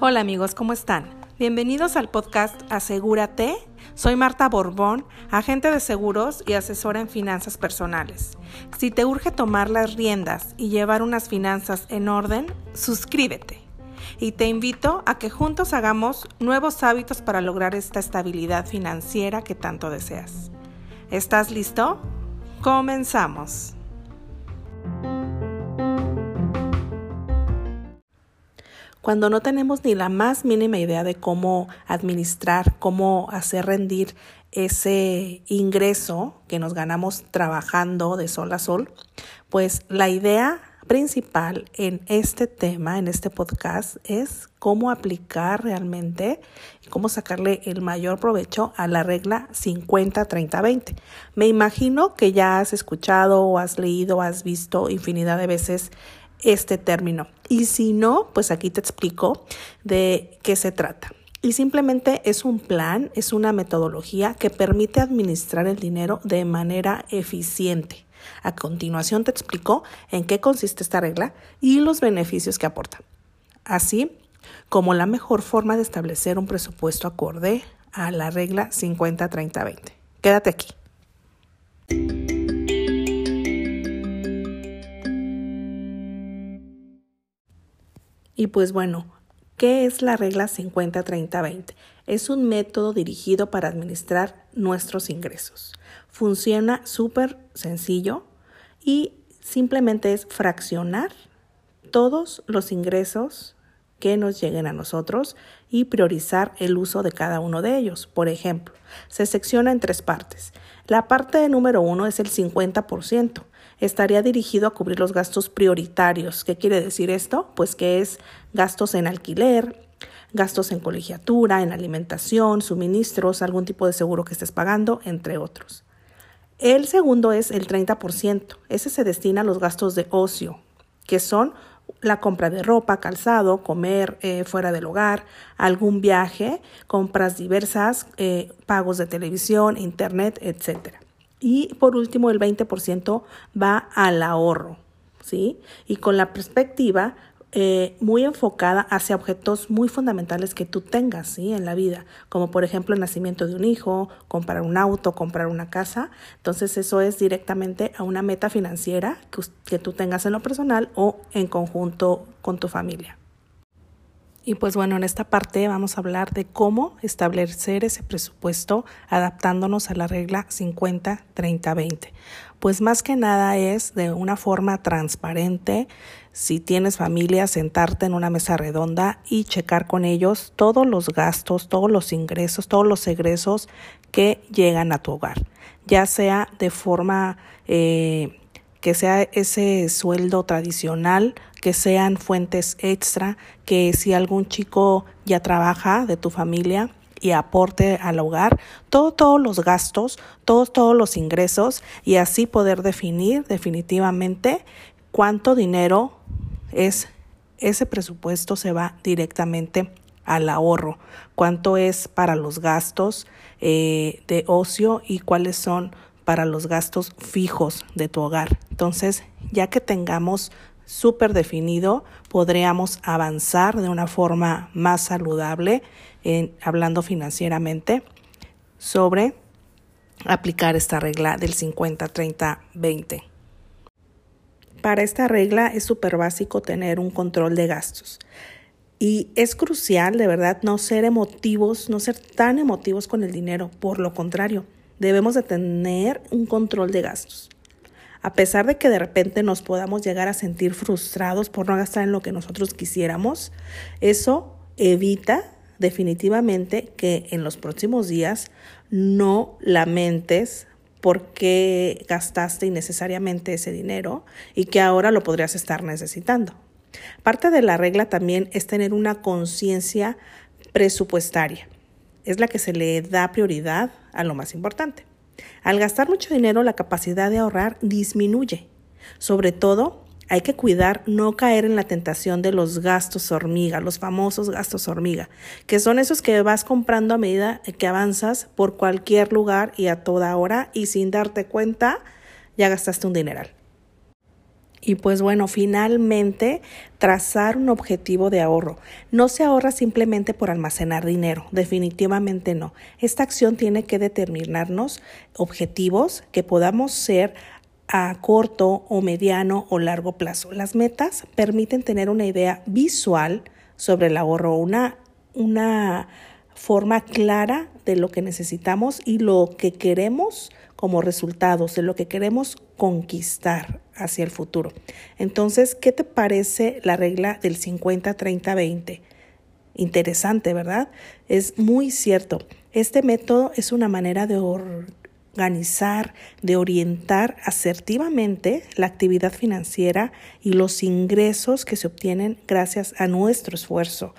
Hola amigos, ¿cómo están? Bienvenidos al podcast Asegúrate. Soy Marta Borbón, agente de seguros y asesora en finanzas personales. Si te urge tomar las riendas y llevar unas finanzas en orden, suscríbete. Y te invito a que juntos hagamos nuevos hábitos para lograr esta estabilidad financiera que tanto deseas. ¿Estás listo? Comenzamos. Cuando no tenemos ni la más mínima idea de cómo administrar, cómo hacer rendir ese ingreso que nos ganamos trabajando de sol a sol, pues la idea principal en este tema, en este podcast, es cómo aplicar realmente y cómo sacarle el mayor provecho a la regla 50-30-20. Me imagino que ya has escuchado o has leído has visto infinidad de veces este término. Y si no, pues aquí te explico de qué se trata. Y simplemente es un plan, es una metodología que permite administrar el dinero de manera eficiente. A continuación te explico en qué consiste esta regla y los beneficios que aporta. Así como la mejor forma de establecer un presupuesto acorde a la regla 50-30-20. Quédate aquí. Y pues bueno, ¿qué es la regla 50-30-20? Es un método dirigido para administrar nuestros ingresos. Funciona súper sencillo y simplemente es fraccionar todos los ingresos que nos lleguen a nosotros y priorizar el uso de cada uno de ellos. Por ejemplo, se secciona en tres partes. La parte número uno es el 50%. Estaría dirigido a cubrir los gastos prioritarios. ¿Qué quiere decir esto? Pues que es gastos en alquiler, gastos en colegiatura, en alimentación, suministros, algún tipo de seguro que estés pagando, entre otros. El segundo es el 30%. Ese se destina a los gastos de ocio, que son la compra de ropa, calzado, comer eh, fuera del hogar, algún viaje, compras diversas, eh, pagos de televisión, internet, etc. Y por último, el 20% va al ahorro, ¿sí? Y con la perspectiva eh, muy enfocada hacia objetos muy fundamentales que tú tengas ¿sí? en la vida, como por ejemplo el nacimiento de un hijo, comprar un auto, comprar una casa. Entonces eso es directamente a una meta financiera que, que tú tengas en lo personal o en conjunto con tu familia. Y pues bueno, en esta parte vamos a hablar de cómo establecer ese presupuesto adaptándonos a la regla 50-30-20. Pues más que nada es de una forma transparente, si tienes familia, sentarte en una mesa redonda y checar con ellos todos los gastos, todos los ingresos, todos los egresos que llegan a tu hogar, ya sea de forma... Eh, que sea ese sueldo tradicional, que sean fuentes extra, que si algún chico ya trabaja de tu familia y aporte al hogar, todos los gastos, todos, los ingresos y así poder definir definitivamente cuánto dinero es ese presupuesto se va directamente al ahorro, cuánto es para los gastos eh, de ocio y cuáles son para los gastos fijos de tu hogar. Entonces, ya que tengamos súper definido, podríamos avanzar de una forma más saludable, hablando financieramente, sobre aplicar esta regla del 50-30-20. Para esta regla es súper básico tener un control de gastos. Y es crucial, de verdad, no ser emotivos, no ser tan emotivos con el dinero. Por lo contrario, debemos de tener un control de gastos. A pesar de que de repente nos podamos llegar a sentir frustrados por no gastar en lo que nosotros quisiéramos, eso evita definitivamente que en los próximos días no lamentes por qué gastaste innecesariamente ese dinero y que ahora lo podrías estar necesitando. Parte de la regla también es tener una conciencia presupuestaria es la que se le da prioridad a lo más importante. Al gastar mucho dinero, la capacidad de ahorrar disminuye. Sobre todo, hay que cuidar no caer en la tentación de los gastos hormiga, los famosos gastos hormiga, que son esos que vas comprando a medida que avanzas por cualquier lugar y a toda hora y sin darte cuenta ya gastaste un dineral. Y pues bueno, finalmente trazar un objetivo de ahorro. No se ahorra simplemente por almacenar dinero, definitivamente no. Esta acción tiene que determinarnos objetivos que podamos ser a corto o mediano o largo plazo. Las metas permiten tener una idea visual sobre el ahorro, una, una forma clara de lo que necesitamos y lo que queremos como resultados, de lo que queremos conquistar hacia el futuro. Entonces, ¿qué te parece la regla del 50-30-20? Interesante, ¿verdad? Es muy cierto. Este método es una manera de organizar, de orientar asertivamente la actividad financiera y los ingresos que se obtienen gracias a nuestro esfuerzo.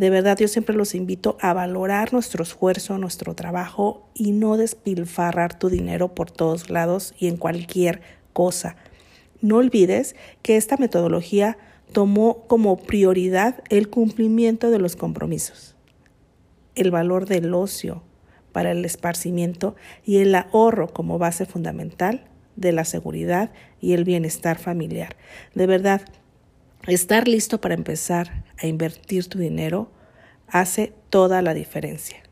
De verdad, yo siempre los invito a valorar nuestro esfuerzo, nuestro trabajo y no despilfarrar tu dinero por todos lados y en cualquier cosa. No olvides que esta metodología tomó como prioridad el cumplimiento de los compromisos, el valor del ocio para el esparcimiento y el ahorro como base fundamental de la seguridad y el bienestar familiar. De verdad, estar listo para empezar a invertir tu dinero hace toda la diferencia.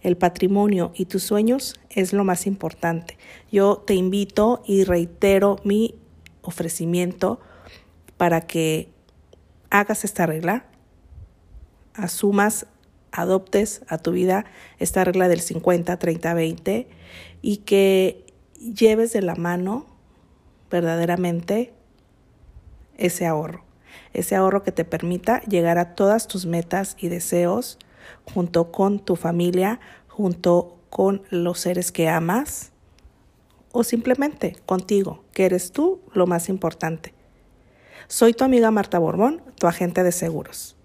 El patrimonio y tus sueños es lo más importante. Yo te invito y reitero mi ofrecimiento para que hagas esta regla, asumas, adoptes a tu vida esta regla del 50, 30, 20 y que lleves de la mano verdaderamente ese ahorro, ese ahorro que te permita llegar a todas tus metas y deseos junto con tu familia, junto con los seres que amas o simplemente contigo, que eres tú lo más importante. Soy tu amiga Marta Borbón, tu agente de seguros.